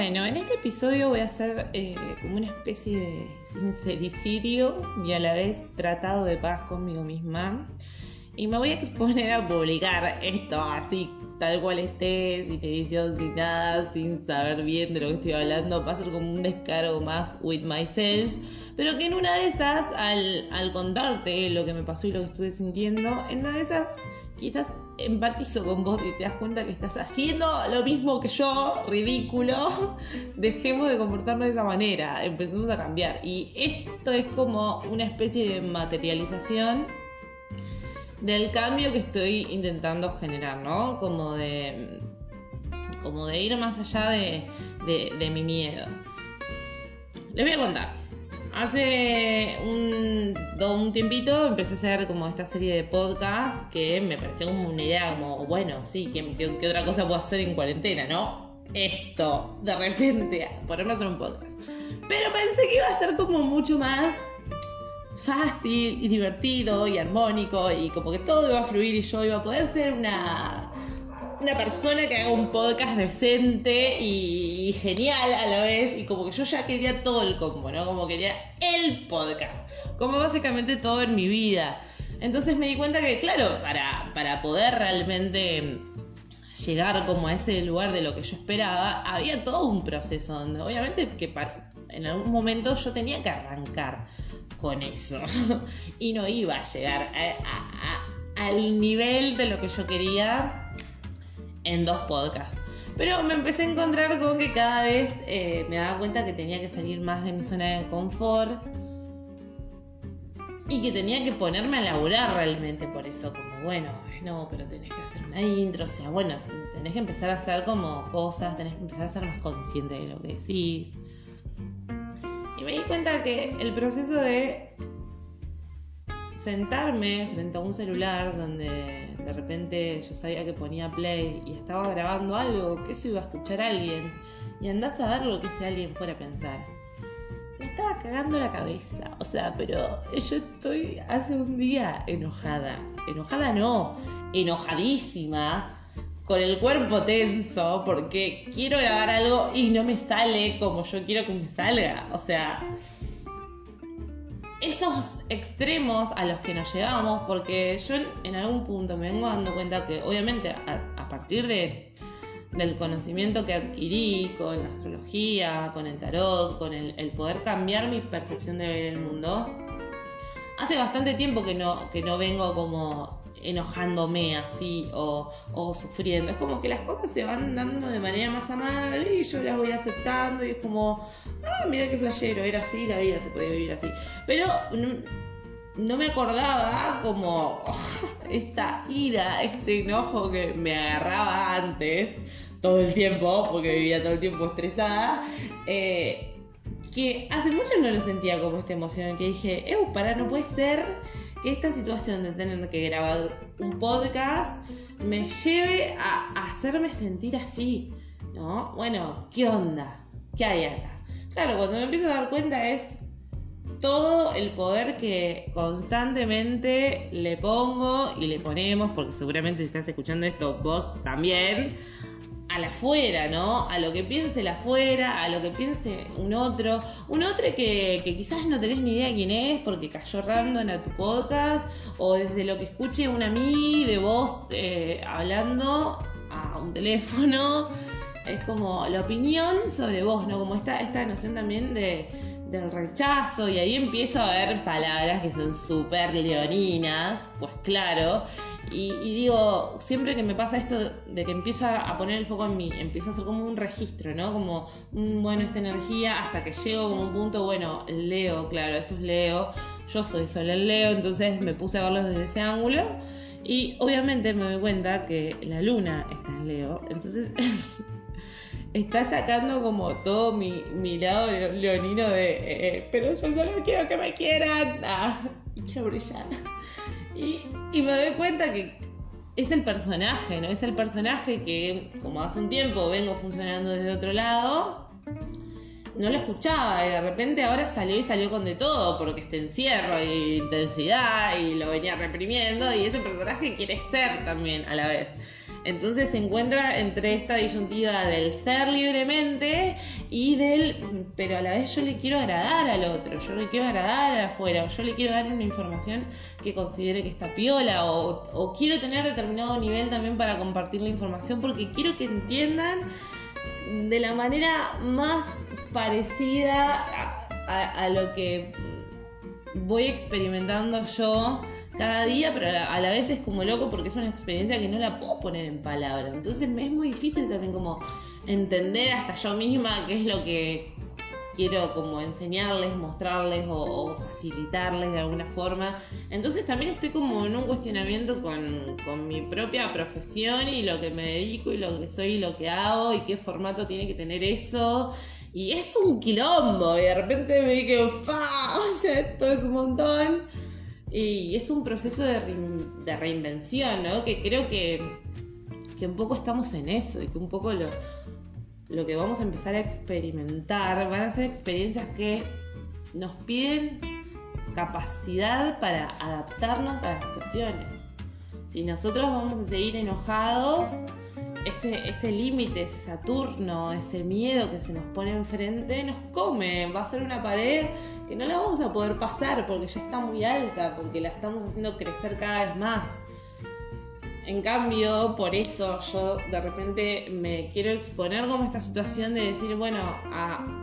Bueno, en este episodio voy a hacer eh, como una especie de sincericidio y a la vez tratado de paz conmigo misma. Y me voy a exponer a publicar esto así, tal cual esté, sin edición, sin nada, sin saber bien de lo que estoy hablando. Va a como un descargo más with myself. Pero que en una de esas, al, al contarte lo que me pasó y lo que estuve sintiendo, en una de esas quizás empatizo con vos y te das cuenta que estás haciendo lo mismo que yo, ridículo. Dejemos de comportarnos de esa manera, empecemos a cambiar. Y esto es como una especie de materialización del cambio que estoy intentando generar, ¿no? Como de, como de ir más allá de, de, mi miedo. Les voy a contar. Hace un, un, tiempito empecé a hacer como esta serie de podcasts que me pareció como una idea como, bueno, sí, ¿qué, qué, otra cosa puedo hacer en cuarentena, no? Esto, de repente, ponerme a hacer un podcast. Pero pensé que iba a ser como mucho más fácil y divertido y armónico y como que todo iba a fluir y yo iba a poder ser una, una persona que haga un podcast decente y, genial a la vez y como que yo ya quería todo el combo, ¿no? Como quería el podcast, como básicamente todo en mi vida. Entonces me di cuenta que, claro, para, para poder realmente llegar como a ese lugar de lo que yo esperaba, había todo un proceso donde obviamente que en algún momento yo tenía que arrancar con eso. y no iba a llegar al nivel de lo que yo quería en dos podcasts. Pero me empecé a encontrar con que cada vez eh, me daba cuenta que tenía que salir más de mi zona de confort y que tenía que ponerme a laburar realmente por eso, como bueno, no, pero tenés que hacer una intro, o sea, bueno, tenés que empezar a hacer como cosas, tenés que empezar a ser más consciente de lo que decís. Y me di cuenta que el proceso de sentarme frente a un celular donde de repente yo sabía que ponía play y estaba grabando algo, que eso iba a escuchar a alguien y andás a ver lo que ese alguien fuera a pensar. Me estaba cagando la cabeza, o sea, pero yo estoy hace un día enojada. Enojada no, enojadísima con el cuerpo tenso porque quiero grabar algo y no me sale como yo quiero que me salga. O sea, esos extremos a los que nos llevamos, porque yo en algún punto me vengo dando cuenta que obviamente a, partir de, del conocimiento que adquirí con la astrología, con el tarot, con el, el poder cambiar mi percepción de ver el mundo, hace bastante tiempo que no, que no vengo como enojándome así o, sufriendo. Es como que las cosas se van dando de manera más amable y yo las voy aceptando y es como, ah, mira qué flashero, era así, la vida se podía vivir así. Pero no, me acordaba como esta ira, este enojo que me agarraba antes, todo el tiempo, porque vivía todo el tiempo estresada. Eh, que hace mucho no lo sentía como esta emoción, que dije, para, no puede ser que esta situación de tener que grabar un podcast me lleve a, hacerme sentir así, ¿no? Bueno, ¿qué onda? ¿Qué hay acá? Claro, cuando me empiezo a dar cuenta es todo el poder que constantemente le pongo y le ponemos, porque seguramente si estás escuchando esto vos también, a la afuera, ¿no? A lo que piense la afuera, a lo que piense un otro. Un otro que, quizás no tenés ni idea quién es porque cayó random a tu podcast o desde lo que escuche una amiga de vos eh, hablando a un teléfono. Es como la opinión sobre vos, ¿no? Como esta, esta noción también de, del rechazo y ahí empiezo a ver palabras que son súper leoninas, pues claro, y, digo, siempre que me pasa esto de que empiezo a, poner el foco en mí, empiezo a hacer como un registro, ¿no? Como, bueno, esta energía, hasta que llego como un punto, bueno, Leo, claro, esto es Leo, yo soy solo el Leo, entonces me puse a verlo desde ese ángulo. Y obviamente me doy cuenta que la luna está en Leo, entonces está sacando como todo mi, mi lado leonino de, eh, eh, pero yo solo quiero que me quieran, y quiero brillar. Y, y, me doy cuenta que es el personaje, ¿no? Es el personaje que, como hace un tiempo vengo funcionando desde otro lado, no lo escuchaba y de repente ahora salió y salió con de todo porque este encierro y intensidad y lo venía reprimiendo y ese personaje quiere ser también a la vez. Entonces se encuentra entre esta disyuntiva del ser libremente y del, pero a la vez yo le quiero agradar al otro, yo le quiero agradar al afuera, o yo le quiero dar una información que considere que está piola, o, o quiero tener determinado nivel también para compartir la información porque quiero que entiendan de la manera más parecida a, lo que voy experimentando yo cada día, pero a la, vez es como loco porque es una experiencia que no la puedo poner en palabras. Entonces me es muy difícil también como entender hasta yo misma qué es lo que quiero como enseñarles, mostrarles o, facilitarles de alguna forma. Entonces también estoy como en un cuestionamiento con, con, mi propia profesión y lo que me dedico y lo que soy y lo que hago y qué formato tiene que tener eso. Y es un quilombo y de repente me dije, ¡fa! O sea, esto es un montón. Y es un proceso de, de reinvención, ¿no? Que creo que, que un poco estamos en eso y que un poco lo, lo que vamos a empezar a experimentar van a ser experiencias que nos piden capacidad para adaptarnos a las situaciones. Si nosotros vamos a seguir enojados, ese, ese límite, ese Saturno, ese miedo que se nos pone enfrente, nos come. Va a ser una pared que no la vamos a poder pasar porque ya está muy alta, porque la estamos haciendo crecer cada vez más. En cambio, por eso yo de repente me quiero exponer como esta situación de decir, bueno,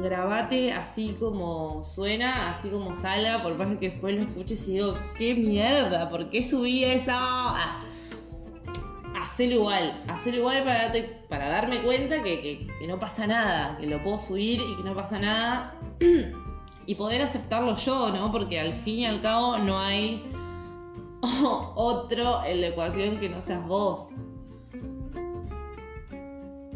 grabate así como suena, así como salga, por más que después lo escuches y digo, qué mierda, ¿por qué subí eso? Hacerlo igual, hacerlo igual para, para darme cuenta que, que no pasa nada, que lo puedo subir y que no pasa nada. y poder aceptarlo yo, ¿no? Porque al fin y al cabo no hay otro en la ecuación que no seas vos.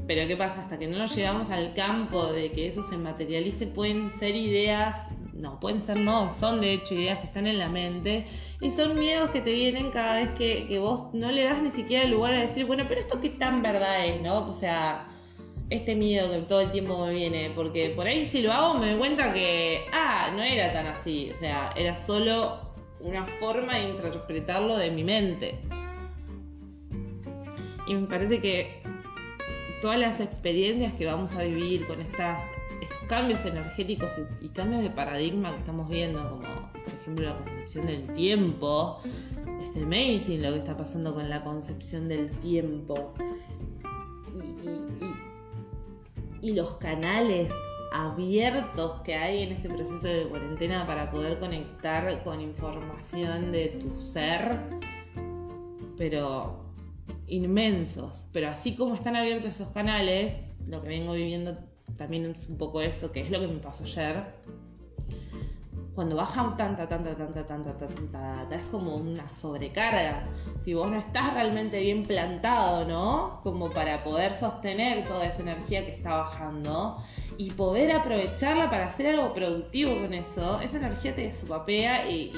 Pero ¿qué pasa? Hasta que no nos llevamos al campo de que eso se materialice, pueden ser ideas, no, pueden ser no, son de hecho ideas que están en la mente y son miedos que te vienen cada vez que, que vos no le das ni siquiera el lugar a decir, bueno, pero esto qué tan verdad es, ¿no? O sea, este miedo que todo el tiempo me viene, porque por ahí si lo hago me doy cuenta que, ah, no era tan así, o sea, era solo una forma de interpretarlo de mi mente. Y me parece que todas las experiencias que vamos a vivir con estas, estos cambios energéticos y, cambios de paradigma que estamos viendo, como por ejemplo la concepción del tiempo, es amazing lo que está pasando con la concepción del tiempo. y los canales abiertos que hay en este proceso de cuarentena para poder conectar con información de tu ser, pero inmensos. Pero así como están abiertos esos canales, lo que vengo viviendo también es un poco eso, que es lo que me pasó ayer. Cuando baja tanta, tanta, tanta, tanta, tanta, tanta, es como una sobrecarga. Si vos no estás realmente bien plantado, ¿no? Como para poder sostener toda esa energía que está bajando y poder aprovecharla para hacer algo productivo con eso, esa energía te supapea y,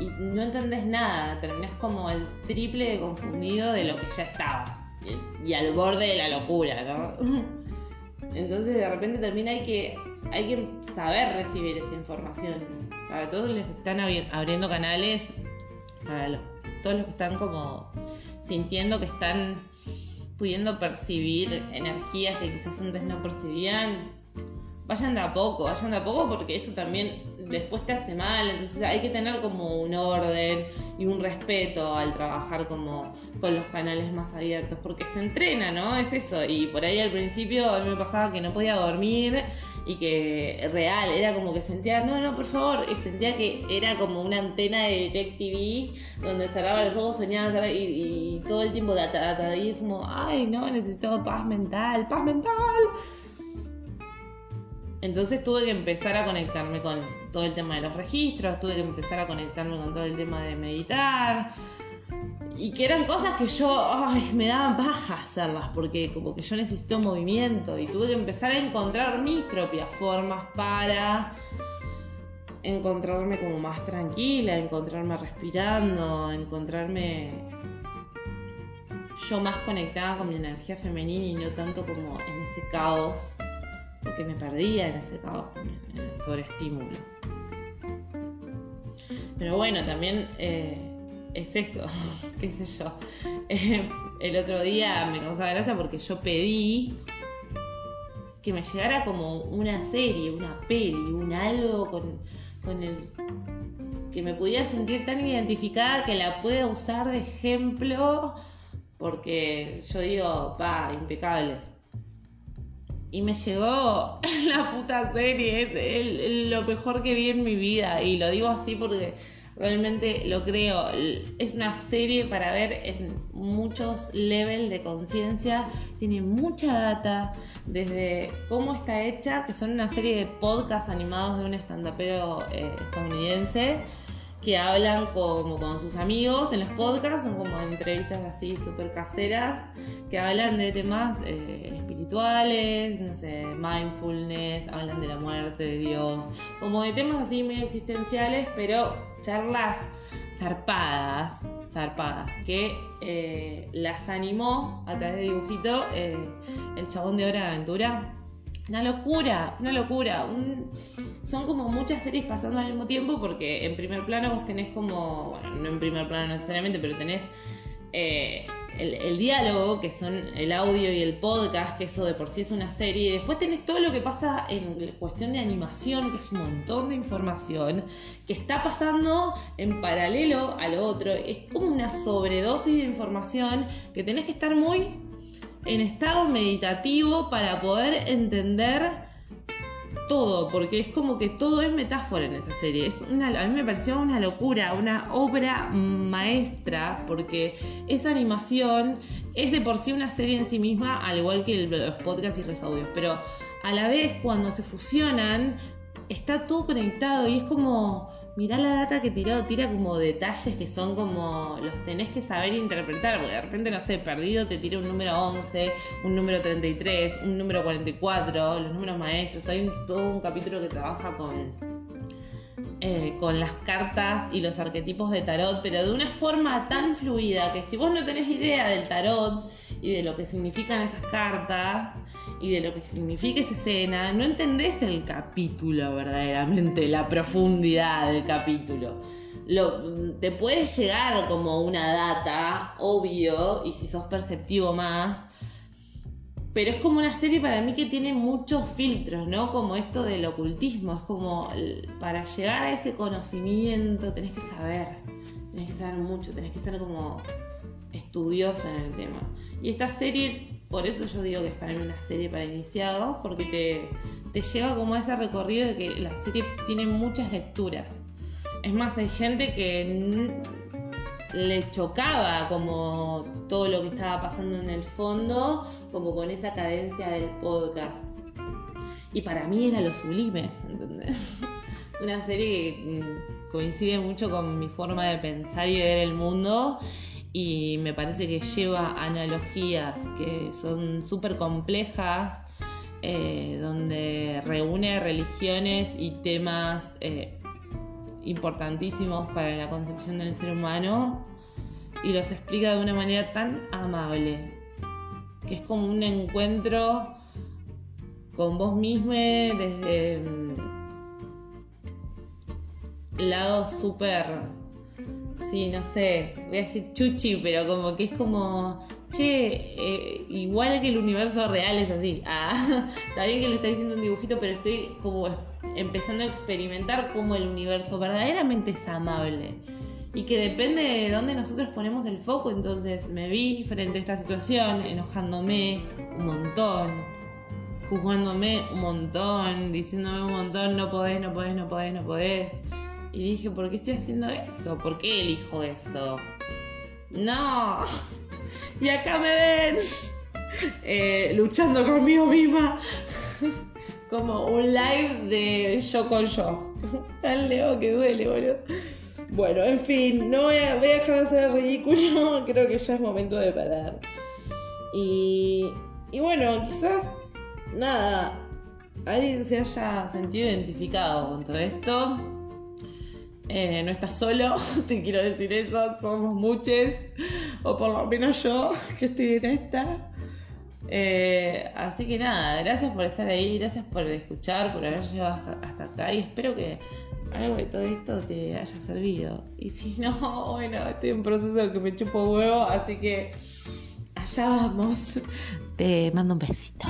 y, y no entendés nada, terminás como el triple de confundido de lo que ya estabas y, al borde de la locura, ¿no? Entonces de repente también hay que, hay que saber recibir esa información. Para todos los que están abriendo canales, para los, todos los que están como sintiendo que están pudiendo percibir energías que quizás antes no percibían, vayan de a poco, vayan de a poco porque eso también después te hace mal, entonces hay que tener como un orden y un respeto al trabajar como con los canales más abiertos, porque se entrena, ¿no? Es eso, y por ahí al principio a mí me pasaba que no podía dormir y que real, era como que sentía, no, no, por favor, y sentía que era como una antena de DirecTV donde cerraba los ojos, soñaba y, todo el tiempo de, como, ay, no, necesito paz mental, paz mental. Entonces tuve que empezar a conectarme con todo el tema de los registros, tuve que empezar a conectarme con todo el tema de meditar. Y que eran cosas que yo me daban baja hacerlas, porque como que yo necesito movimiento y tuve que empezar a encontrar mis propias formas para encontrarme como más tranquila, encontrarme respirando, encontrarme yo más conectada con mi energía femenina y no tanto como en ese caos porque me perdía en ese caos también, en el sobreestímulo. Pero bueno, también eh, es eso, qué sé yo. Eh, el otro día me causaba gracia porque yo pedí que me llegara como una serie, una peli, un algo con, con el que me pudiera sentir tan identificada que la pueda usar de ejemplo porque yo digo, pa, impecable. Y me llegó la puta serie, es lo mejor que vi en mi vida. Y lo digo así porque realmente lo creo. Es una serie para ver en muchos levels de conciencia. Tiene mucha data, desde cómo está hecha, que son una serie de podcasts animados de un estandapero eh, estadounidense que hablan como con sus amigos en los podcasts, son como entrevistas así súper caseras, que hablan de temas eh, espirituales, no sé, mindfulness, hablan de la muerte de Dios, como de temas así medio existenciales, pero charlas zarpadas, zarpadas, que eh, las animó a través de dibujito eh, el chabón de Hora de Aventura una locura, una locura. son como muchas series pasando al mismo tiempo porque en primer plano vos tenés como, bueno, no en primer plano necesariamente, pero tenés eh, el, diálogo, que son el audio y el podcast, que eso de por sí es una serie. Después tenés todo lo que pasa en cuestión de animación, que es un montón de información, que está pasando en paralelo a lo otro. Es como una sobredosis de información que tenés que estar muy en estado meditativo para poder entender todo, porque es como que todo es metáfora en esa serie. Es a mí me pareció una locura, una obra maestra, porque esa animación es de por sí una serie en sí misma, al igual que los podcasts y los audios, pero a la vez cuando se fusionan, está todo conectado y es como mirá la data que tiró, tira como detalles que son como los tenés que saber interpretar, porque de repente, no sé, perdido te tira un número 11, un número 33, un número 44, los números maestros, hay todo un capítulo que trabaja con eh, con las cartas y los arquetipos de tarot, pero de una forma tan fluida que si vos no tenés idea del tarot y de lo que significan esas cartas y de lo que significa esa escena, no entendés el capítulo verdaderamente, la profundidad del capítulo. Lo, te puede llegar como una data, obvio, y si sos perceptivo más, pero es como una serie para mí que tiene muchos filtros, ¿no? Como esto del ocultismo, es como para llegar a ese conocimiento tenés que saber, tenés que saber mucho, tenés que ser como estudioso en el tema. Y esta serie, por eso yo digo que es para mí una serie para iniciados, porque te, te lleva como a ese recorrido de que la serie tiene muchas lecturas. Es más, hay gente que le chocaba como todo lo que estaba pasando en el fondo, como con esa cadencia del podcast. Y para mí era lo sublimes, ¿entendés? Es una serie que mm, coincide mucho con mi forma de pensar y de ver el mundo y me parece que lleva analogías que son súper complejas, eh, donde reúne religiones y temas eh, importantísimos para la concepción del ser humano y los explica de una manera tan amable, que es como un encuentro con vos mismo desde mm, lado súper, sí, no sé, voy a decir chuchi, pero como que es como, che, eh, igual que el universo real es así. Ah, está bien que lo está diciendo un dibujito, pero estoy como empezando a experimentar cómo el universo verdaderamente es amable y que depende de dónde nosotros ponemos el foco. Entonces me vi frente a esta situación enojándome un montón, juzgándome un montón, diciéndome un montón, no podés, no podés, no podés, no podés. Y dije, ¿por qué estoy haciendo eso? ¿Por qué elijo eso? No. Y acá me ven eh, luchando conmigo misma como un live de yo con yo. Tan leo que duele, boludo. Bueno, en fin, no voy a, dejar de hacer ridículo, creo que ya es momento de parar. Y, y bueno, quizás, nada, alguien se haya sentido identificado con todo esto. Eh, no estás solo, te quiero decir eso, somos muchos, o por lo menos yo que estoy en esta. Eh, así que nada, gracias por estar ahí, gracias por escuchar, por haber llegado hasta, acá y espero que algo de todo esto te haya servido. Y si no, bueno, estoy en proceso que me chupo huevo, así que allá vamos. Te mando un besito.